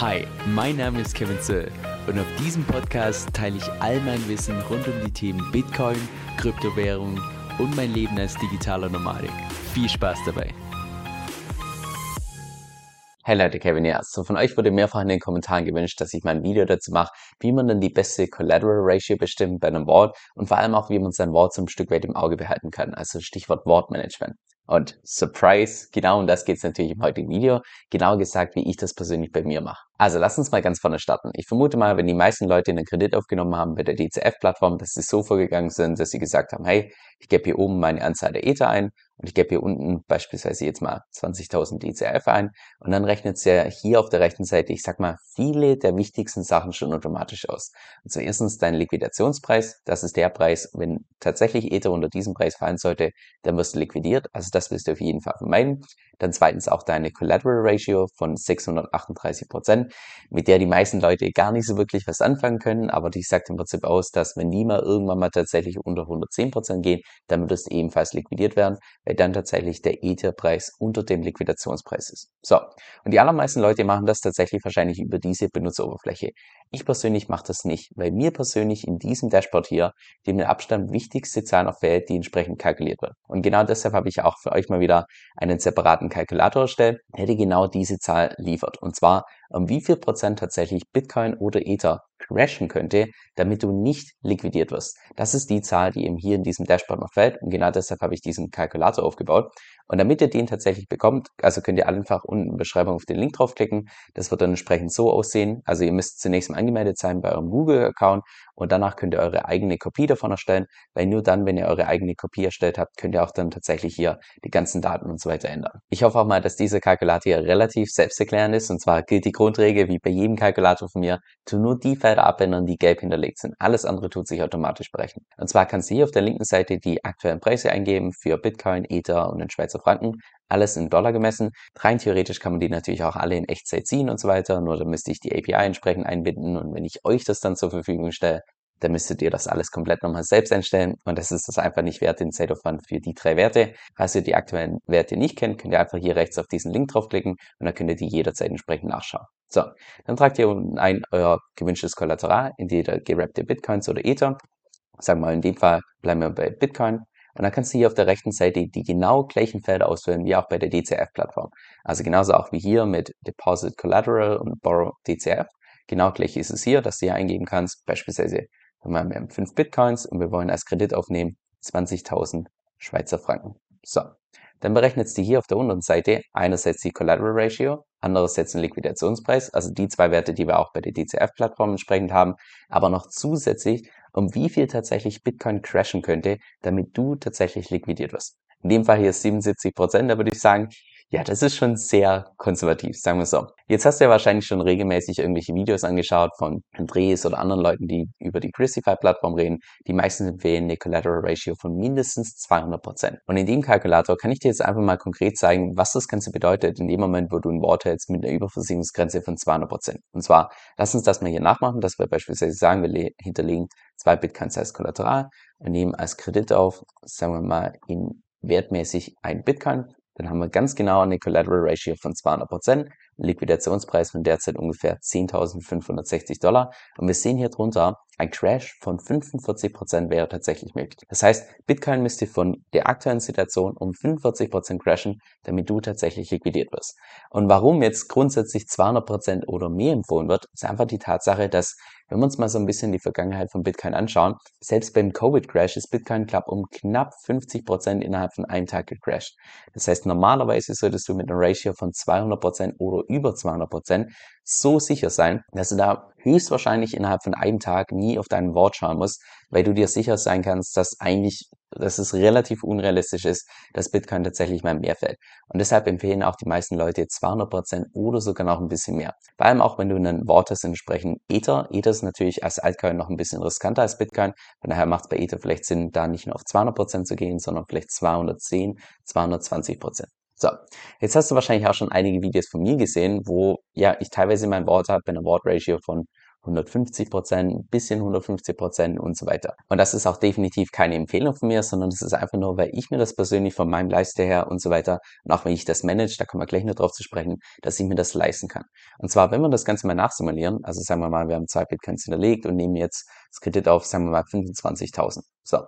Hi, mein Name ist Kevin Zöll und auf diesem Podcast teile ich all mein Wissen rund um die Themen Bitcoin, Kryptowährung und mein Leben als digitaler Nomadik. Viel Spaß dabei! Hey Leute, Kevin hier. So von euch wurde mehrfach in den Kommentaren gewünscht, dass ich mal ein Video dazu mache, wie man dann die beste Collateral Ratio bestimmt bei einem Wort und vor allem auch, wie man sein Wort zum Stück weit im Auge behalten kann. Also Stichwort Wortmanagement. Und Surprise, genau um das geht es natürlich im heutigen Video. Genau gesagt, wie ich das persönlich bei mir mache. Also lass uns mal ganz vorne starten. Ich vermute mal, wenn die meisten Leute einen Kredit aufgenommen haben bei der DCF-Plattform, dass sie so vorgegangen sind, dass sie gesagt haben, hey, ich gebe hier oben meine Anzahl der Ether ein und ich gebe hier unten beispielsweise jetzt mal 20.000 DCF ein und dann rechnet es ja hier auf der rechten Seite, ich sag mal, viele der wichtigsten Sachen schon automatisch aus. Und so erstens dein Liquidationspreis, das ist der Preis, wenn tatsächlich Ether unter diesem Preis fallen sollte, dann wirst du liquidiert, also das wirst du auf jeden Fall vermeiden. Dann zweitens auch deine Collateral Ratio von 638 Prozent, mit der die meisten Leute gar nicht so wirklich was anfangen können, aber die sagt im Prinzip aus, dass wenn die mal irgendwann mal tatsächlich unter 110 Prozent gehen, dann wird es ebenfalls liquidiert werden, weil dann tatsächlich der Ether-Preis unter dem Liquidationspreis ist. So, und die allermeisten Leute machen das tatsächlich wahrscheinlich über diese Benutzeroberfläche. Ich persönlich mache das nicht, weil mir persönlich in diesem Dashboard hier die mit Abstand wichtigste Zahl noch fehlt, die entsprechend kalkuliert wird. Und genau deshalb habe ich auch für euch mal wieder einen separaten Kalkulator erstellt, der genau diese Zahl liefert. Und zwar, um wie viel Prozent tatsächlich Bitcoin oder Ether crashen könnte, damit du nicht liquidiert wirst. Das ist die Zahl, die eben hier in diesem Dashboard noch fällt. Und genau deshalb habe ich diesen Kalkulator aufgebaut. Und damit ihr den tatsächlich bekommt, also könnt ihr einfach unten in der Beschreibung auf den Link draufklicken. Das wird dann entsprechend so aussehen. Also ihr müsst zunächst mal angemeldet sein bei eurem Google-Account und danach könnt ihr eure eigene Kopie davon erstellen, weil nur dann, wenn ihr eure eigene Kopie erstellt habt, könnt ihr auch dann tatsächlich hier die ganzen Daten und so weiter ändern. Ich hoffe auch mal, dass dieser Kalkulator hier relativ selbsterklärend ist und zwar gilt die Grundregel wie bei jedem Kalkulator von mir, tu nur die Felder abändern, die gelb hinterlegt sind. Alles andere tut sich automatisch berechnen. Und zwar kannst du hier auf der linken Seite die aktuellen Preise eingeben für Bitcoin, Ether und den Schweizer Franken. Alles in Dollar gemessen. Rein theoretisch kann man die natürlich auch alle in Echtzeit ziehen und so weiter. Nur dann müsste ich die API entsprechend einbinden und wenn ich euch das dann zur Verfügung stelle, dann müsstet ihr das alles komplett nochmal selbst einstellen und das ist das einfach nicht wert, den Zeitaufwand für die drei Werte. Falls ihr die aktuellen Werte nicht kennt, könnt ihr einfach hier rechts auf diesen Link draufklicken und dann könnt ihr die jederzeit entsprechend nachschauen. So, dann tragt ihr unten ein euer gewünschtes Kollateral, entweder gerappte Bitcoins oder Ether. Sagen wir mal in dem Fall bleiben wir bei Bitcoin. Und dann kannst du hier auf der rechten Seite die genau gleichen Felder ausfüllen wie auch bei der DCF-Plattform. Also genauso auch wie hier mit Deposit Collateral und Borrow DCF. Genau gleich ist es hier, dass du hier eingeben kannst, beispielsweise wir haben 5 Bitcoins und wir wollen als Kredit aufnehmen 20.000 Schweizer Franken. So, dann berechnet du hier auf der unteren Seite einerseits die Collateral Ratio, andererseits den Liquidationspreis, also die zwei Werte, die wir auch bei der DCF-Plattform entsprechend haben, aber noch zusätzlich, um wie viel tatsächlich Bitcoin crashen könnte, damit du tatsächlich liquidiert wirst. In dem Fall hier 77 Prozent, da würde ich sagen, ja, das ist schon sehr konservativ, sagen wir so. Jetzt hast du ja wahrscheinlich schon regelmäßig irgendwelche Videos angeschaut von Andres oder anderen Leuten, die über die Christify-Plattform reden. Die meisten empfehlen eine Collateral Ratio von mindestens 200%. Und in dem Kalkulator kann ich dir jetzt einfach mal konkret zeigen, was das Ganze bedeutet in dem Moment, wo du ein Wort hältst mit einer Überversicherungsgrenze von 200%. Und zwar, lass uns das mal hier nachmachen, dass wir beispielsweise sagen, wir hinterlegen zwei Bitcoins als Kollateral, wir nehmen als Kredit auf, sagen wir mal, in wertmäßig ein Bitcoin dann haben wir ganz genau eine Collateral Ratio von 200%, Liquidationspreis von derzeit ungefähr 10.560 Dollar. Und wir sehen hier drunter, ein Crash von 45% wäre tatsächlich möglich. Das heißt, Bitcoin müsste von der aktuellen Situation um 45% crashen, damit du tatsächlich liquidiert wirst. Und warum jetzt grundsätzlich 200% oder mehr empfohlen wird, ist einfach die Tatsache, dass wenn wir uns mal so ein bisschen die Vergangenheit von Bitcoin anschauen, selbst beim Covid-Crash ist Bitcoin Club um knapp 50% innerhalb von einem Tag gecrashed. Das heißt, normalerweise solltest du mit einer Ratio von 200% oder über 200% so sicher sein, dass du da höchstwahrscheinlich innerhalb von einem Tag nie auf dein Wort schauen musst, weil du dir sicher sein kannst, dass eigentlich, dass es relativ unrealistisch ist, dass Bitcoin tatsächlich mal mehr fällt. Und deshalb empfehlen auch die meisten Leute 200% oder sogar noch ein bisschen mehr. Vor allem auch, wenn du ein Wort hast, entsprechend Ether. Ether ist natürlich als Altcoin noch ein bisschen riskanter als Bitcoin. Von daher macht es bei Ether vielleicht Sinn, da nicht nur auf 200% zu gehen, sondern vielleicht 210, 220%. So, jetzt hast du wahrscheinlich auch schon einige Videos von mir gesehen, wo ja ich teilweise mein Wort habe bei einer Wort-Ratio von 150 Prozent, ein bisschen 150 Prozent und so weiter. Und das ist auch definitiv keine Empfehlung von mir, sondern das ist einfach nur, weil ich mir das persönlich von meinem Leiste her und so weiter und auch wenn ich das manage, da kommen wir gleich noch drauf zu sprechen, dass ich mir das leisten kann. Und zwar, wenn wir das Ganze mal nachsimulieren, also sagen wir mal, wir haben zwei Bitcoins hinterlegt und nehmen jetzt das Kredit auf, sagen wir mal 25.000. So,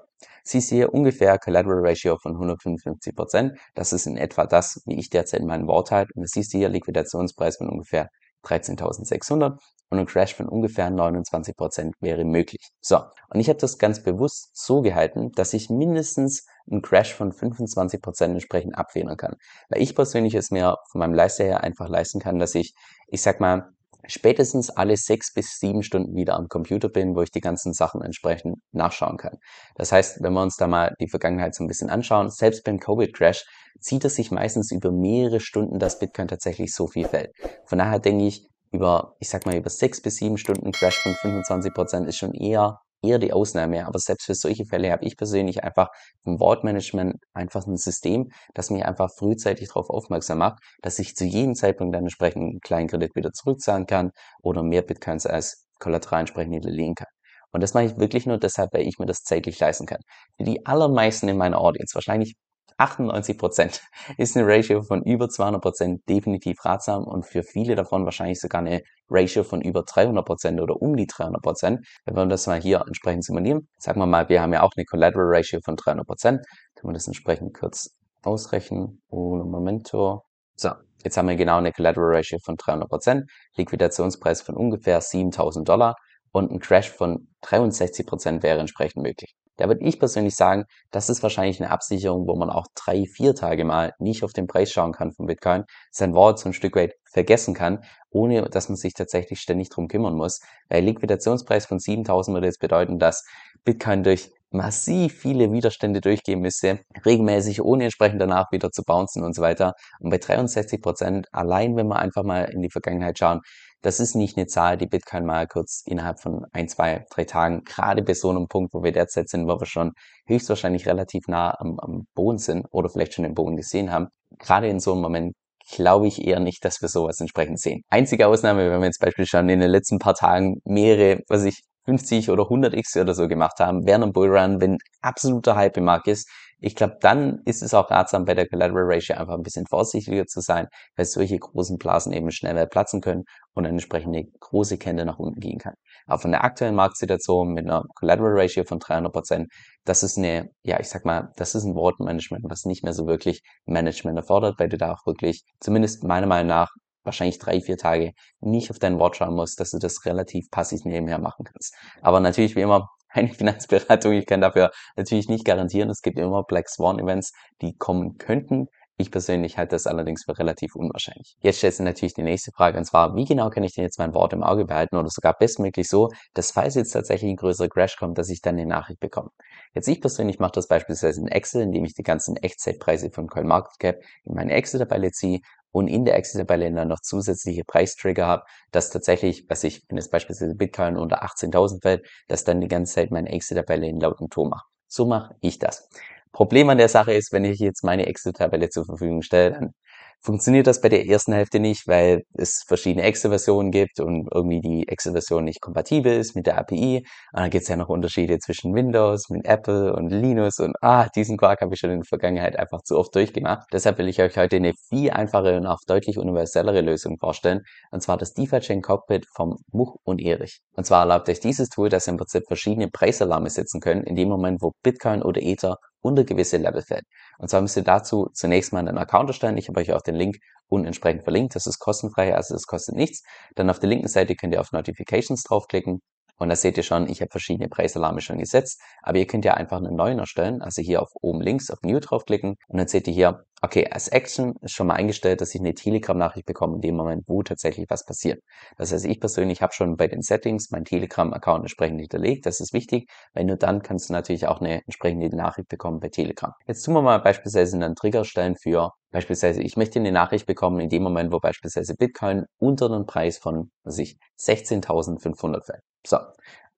siehst du hier ungefähr Collateral Ratio von 155 Prozent. Das ist in etwa das, wie ich derzeit in meinem Wort halte. Und das siehst du hier Liquidationspreis von ungefähr 13.600 und ein Crash von ungefähr 29 Prozent wäre möglich. So, und ich habe das ganz bewusst so gehalten, dass ich mindestens einen Crash von 25 Prozent entsprechend abfedern kann. Weil ich persönlich es mir von meinem Leister her einfach leisten kann, dass ich, ich sag mal, spätestens alle sechs bis sieben Stunden wieder am Computer bin, wo ich die ganzen Sachen entsprechend nachschauen kann. Das heißt, wenn wir uns da mal die Vergangenheit so ein bisschen anschauen, selbst beim Covid-Crash zieht es sich meistens über mehrere Stunden, dass Bitcoin tatsächlich so viel fällt. Von daher denke ich, über, ich sag mal, über sechs bis sieben Stunden Crash von 25 Prozent ist schon eher eher die Ausnahme. Aber selbst für solche Fälle habe ich persönlich einfach im Wortmanagement einfach ein System, das mich einfach frühzeitig darauf aufmerksam macht, dass ich zu jedem Zeitpunkt dann entsprechend einen kleinen Kredit wieder zurückzahlen kann oder mehr Bitcoins als Kollateral entsprechend hinterlegen kann. Und das mache ich wirklich nur deshalb, weil ich mir das zeitlich leisten kann. Für die allermeisten in meiner Audience, wahrscheinlich 98 Prozent ist eine Ratio von über 200 Prozent definitiv ratsam und für viele davon wahrscheinlich sogar eine Ratio von über 300 Prozent oder um die 300 Prozent. Wenn wir das mal hier entsprechend simulieren, sagen wir mal, wir haben ja auch eine Collateral Ratio von 300 Prozent, können wir das entsprechend kurz ausrechnen. Ohne Momento. So, jetzt haben wir genau eine Collateral Ratio von 300 Prozent, Liquidationspreis von ungefähr 7000 Dollar und ein Crash von 63 Prozent wäre entsprechend möglich. Da würde ich persönlich sagen, das ist wahrscheinlich eine Absicherung, wo man auch drei, vier Tage mal nicht auf den Preis schauen kann von Bitcoin, sein Wort so ein Stück weit vergessen kann, ohne dass man sich tatsächlich ständig drum kümmern muss. Weil Liquidationspreis von 7000 würde jetzt bedeuten, dass Bitcoin durch massiv viele Widerstände durchgehen müsste, regelmäßig ohne entsprechend danach wieder zu bouncen und so weiter. Und bei 63 Prozent, allein wenn wir einfach mal in die Vergangenheit schauen, das ist nicht eine Zahl, die Bitcoin mal kurz innerhalb von ein, zwei, drei Tagen, gerade bei so einem Punkt, wo wir derzeit sind, wo wir schon höchstwahrscheinlich relativ nah am, am Boden sind oder vielleicht schon den Boden gesehen haben, gerade in so einem Moment glaube ich eher nicht, dass wir sowas entsprechend sehen. Einzige Ausnahme, wenn wir jetzt beispielsweise schon in den letzten paar Tagen mehrere, was ich 50 oder 100x oder so gemacht haben während einem Bullrun, wenn absoluter Hype im Markt ist, ich glaube, dann ist es auch ratsam, bei der Collateral Ratio einfach ein bisschen vorsichtiger zu sein, weil solche großen Blasen eben schneller platzen können und eine entsprechende große Kette nach unten gehen kann. Aber von der aktuellen Marktsituation mit einer Collateral Ratio von 300 Prozent, das ist eine, ja, ich sag mal, das ist ein Wortmanagement, was nicht mehr so wirklich Management erfordert, weil du da auch wirklich, zumindest meiner Meinung nach, wahrscheinlich drei, vier Tage nicht auf dein Wort schauen musst, dass du das relativ passiv nebenher machen kannst. Aber natürlich wie immer keine Finanzberatung. Ich kann dafür natürlich nicht garantieren. Es gibt immer Black Swan Events, die kommen könnten. Ich persönlich halte das allerdings für relativ unwahrscheinlich. Jetzt stellt sich natürlich die nächste Frage und zwar, wie genau kann ich denn jetzt mein Wort im Auge behalten oder sogar bestmöglich so, dass falls jetzt tatsächlich ein größerer Crash kommt, dass ich dann eine Nachricht bekomme. Jetzt ich persönlich mache das beispielsweise in Excel, indem ich die ganzen Echtzeitpreise von CoinMarketCap in meine Excel-Tabelle ziehe und in der Excel-Tabelle dann noch zusätzliche Preistrigger habe, dass tatsächlich, was ich, wenn jetzt beispielsweise Bitcoin unter 18.000 fällt, dass dann die ganze Zeit meine Excel-Tabelle in lauten Ton macht. So mache ich das. Problem an der Sache ist, wenn ich jetzt meine Excel-Tabelle zur Verfügung stelle, dann funktioniert das bei der ersten Hälfte nicht, weil es verschiedene Excel-Versionen gibt und irgendwie die Excel-Version nicht kompatibel ist mit der API. Und dann gibt es ja noch Unterschiede zwischen Windows, mit Apple und Linux und ah, diesen Quark habe ich schon in der Vergangenheit einfach zu oft durchgemacht. Deshalb will ich euch heute eine viel einfache und auch deutlich universellere Lösung vorstellen. Und zwar das DeFi-Chain Cockpit vom Much und Erich. Und zwar erlaubt euch dieses Tool, dass ihr im Prinzip verschiedene Preisalarme setzen könnt, in dem Moment, wo Bitcoin oder Ether unter gewisse Level fällt. Und zwar müsst ihr dazu zunächst mal einen Account erstellen. Ich habe euch auch den Link unten entsprechend verlinkt. Das ist kostenfrei, also das kostet nichts. Dann auf der linken Seite könnt ihr auf Notifications draufklicken. Und da seht ihr schon, ich habe verschiedene Preisalarme schon gesetzt. Aber ihr könnt ja einfach einen neuen erstellen. Also hier auf oben links auf New draufklicken. Und dann seht ihr hier Okay, als Action ist schon mal eingestellt, dass ich eine Telegram-Nachricht bekomme in dem Moment, wo tatsächlich was passiert. Das heißt, ich persönlich habe schon bei den Settings meinen Telegram-Account entsprechend hinterlegt. Das ist wichtig, weil nur dann kannst du natürlich auch eine entsprechende Nachricht bekommen bei Telegram. Jetzt tun wir mal beispielsweise einen Trigger stellen für beispielsweise, ich möchte eine Nachricht bekommen in dem Moment, wo beispielsweise Bitcoin unter einen Preis von, was ich, 16.500 fällt. So,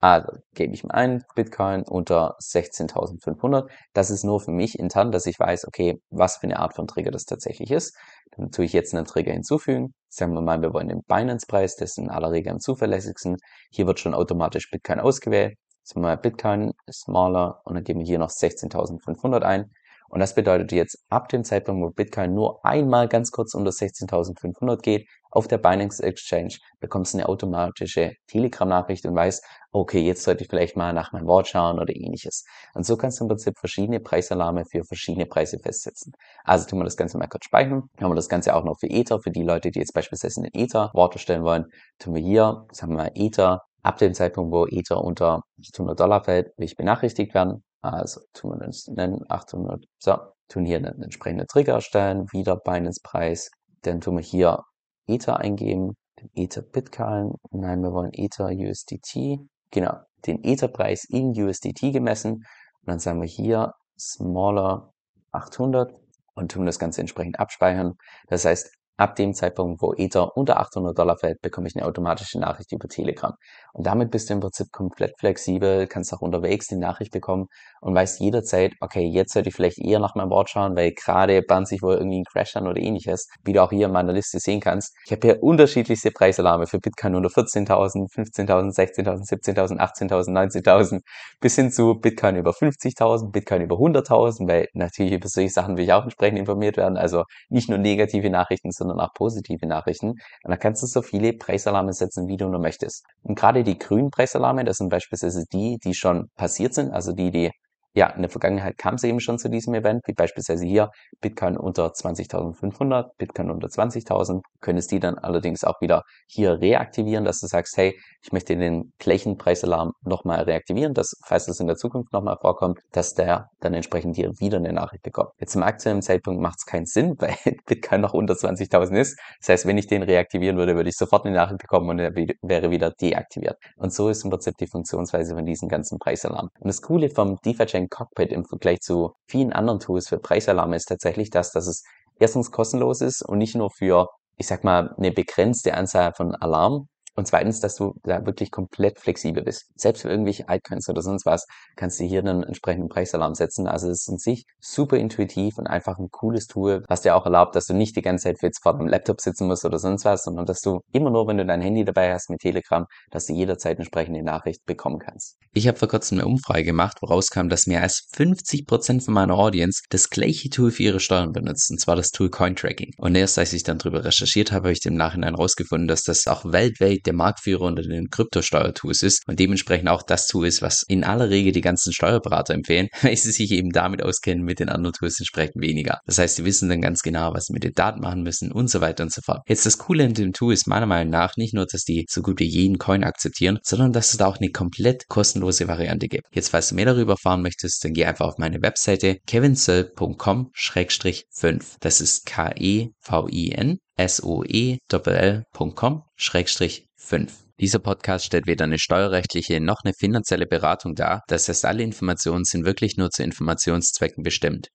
also gebe ich mir ein, Bitcoin unter 16.500. Das ist nur für mich intern, dass ich weiß, okay, was für eine Art von Trigger das tatsächlich ist. Dann tue ich jetzt einen Trigger hinzufügen, Sagen wir mal, wir wollen den Binance-Preis, das ist in aller Regel am zuverlässigsten. Hier wird schon automatisch Bitcoin ausgewählt. Sagen wir mal, Bitcoin smaller und dann geben wir hier noch 16.500 ein. Und das bedeutet jetzt, ab dem Zeitpunkt, wo Bitcoin nur einmal ganz kurz unter 16.500 geht, auf der Binance Exchange, bekommst du eine automatische Telegram-Nachricht und weißt, okay, jetzt sollte ich vielleicht mal nach meinem Wort schauen oder ähnliches. Und so kannst du im Prinzip verschiedene Preisalarme für verschiedene Preise festsetzen. Also tun wir das Ganze mal kurz speichern. Haben wir das Ganze auch noch für Ether, für die Leute, die jetzt beispielsweise einen Ether Wort erstellen wollen, tun wir hier, sagen wir mal Ether, ab dem Zeitpunkt, wo Ether unter 800 Dollar fällt, will ich benachrichtigt werden. Also tun wir das nennen 800. So, tun hier einen entsprechenden Trigger erstellen, wieder Binance-Preis. Dann tun wir hier Ether eingeben, den Ether Bitcoin. Nein, wir wollen Ether USDT. Genau, den Ether-Preis in USDT gemessen. Und dann sagen wir hier smaller 800 und tun das Ganze entsprechend abspeichern. Das heißt, Ab dem Zeitpunkt, wo Ether unter 800 Dollar fällt, bekomme ich eine automatische Nachricht über Telegram. Und damit bist du im Prinzip komplett flexibel, kannst auch unterwegs die Nachricht bekommen und weißt jederzeit, okay, jetzt sollte ich vielleicht eher nach meinem Wort schauen, weil gerade bahnt sich wohl irgendwie ein Crash an oder ähnliches. Wie du auch hier in meiner Liste sehen kannst. Ich habe hier unterschiedlichste Preisalarme für Bitcoin unter 14.000, 15.000, 16.000, 17.000, 18.000, 19.000 bis hin zu Bitcoin über 50.000, Bitcoin über 100.000, weil natürlich über solche Sachen will ich auch entsprechend informiert werden. Also nicht nur negative Nachrichten, sondern auch positive Nachrichten. Und dann kannst du so viele Preisalarme setzen, wie du nur möchtest. Und gerade die grünen Preisalarme, das sind beispielsweise die, die schon passiert sind, also die, die ja, in der Vergangenheit kam es eben schon zu diesem Event, wie beispielsweise hier Bitcoin unter 20.500, Bitcoin unter 20.000. Könntest die dann allerdings auch wieder hier reaktivieren, dass du sagst, hey, ich möchte den gleichen Preisalarm nochmal reaktivieren, dass, falls das in der Zukunft nochmal vorkommt, dass der dann entsprechend hier wieder eine Nachricht bekommt. Jetzt zum aktuellen Zeitpunkt macht es keinen Sinn, weil Bitcoin noch unter 20.000 ist. Das heißt, wenn ich den reaktivieren würde, würde ich sofort eine Nachricht bekommen und er wäre wieder deaktiviert. Und so ist im Prinzip die Funktionsweise von diesen ganzen Preisalarm. Und das Coole vom DeFi-Chain Blockchain Cockpit im Vergleich zu vielen anderen Tools für Preisalarme ist tatsächlich das, dass es erstens kostenlos ist und nicht nur für, ich sag mal, eine begrenzte Anzahl von Alarmen, und zweitens, dass du da wirklich komplett flexibel bist. Selbst für irgendwelche Altcoins oder sonst was kannst du hier einen entsprechenden Preisalarm setzen. Also es ist in sich super intuitiv und einfach ein cooles Tool, was dir auch erlaubt, dass du nicht die ganze Zeit jetzt vor dem Laptop sitzen musst oder sonst was, sondern dass du immer nur, wenn du dein Handy dabei hast mit Telegram, dass du jederzeit entsprechende Nachricht bekommen kannst. Ich habe vor kurzem eine Umfrage gemacht, woraus kam, dass mehr als 50 Prozent von meiner Audience das gleiche Tool für ihre Steuern benutzt, und zwar das Tool Cointracking. Und erst als ich dann darüber recherchiert habe, habe ich im Nachhinein herausgefunden, dass das auch weltweit der Marktführer unter den Kryptosteuertools ist und dementsprechend auch das Tool ist, was in aller Regel die ganzen Steuerberater empfehlen, weil sie sich eben damit auskennen, mit den anderen Tools entsprechend weniger. Das heißt, sie wissen dann ganz genau, was sie mit den Daten machen müssen und so weiter und so fort. Jetzt das Coole in dem Tool ist meiner Meinung nach nicht nur, dass die so gut wie jeden Coin akzeptieren, sondern dass es da auch eine komplett kostenlose Variante gibt. Jetzt, falls du mehr darüber erfahren möchtest, dann geh einfach auf meine Webseite kevinsoe.com-5. Das ist K-E-V-I-N soe.com-5. Dieser Podcast stellt weder eine steuerrechtliche noch eine finanzielle Beratung dar. Das heißt, alle Informationen sind wirklich nur zu Informationszwecken bestimmt.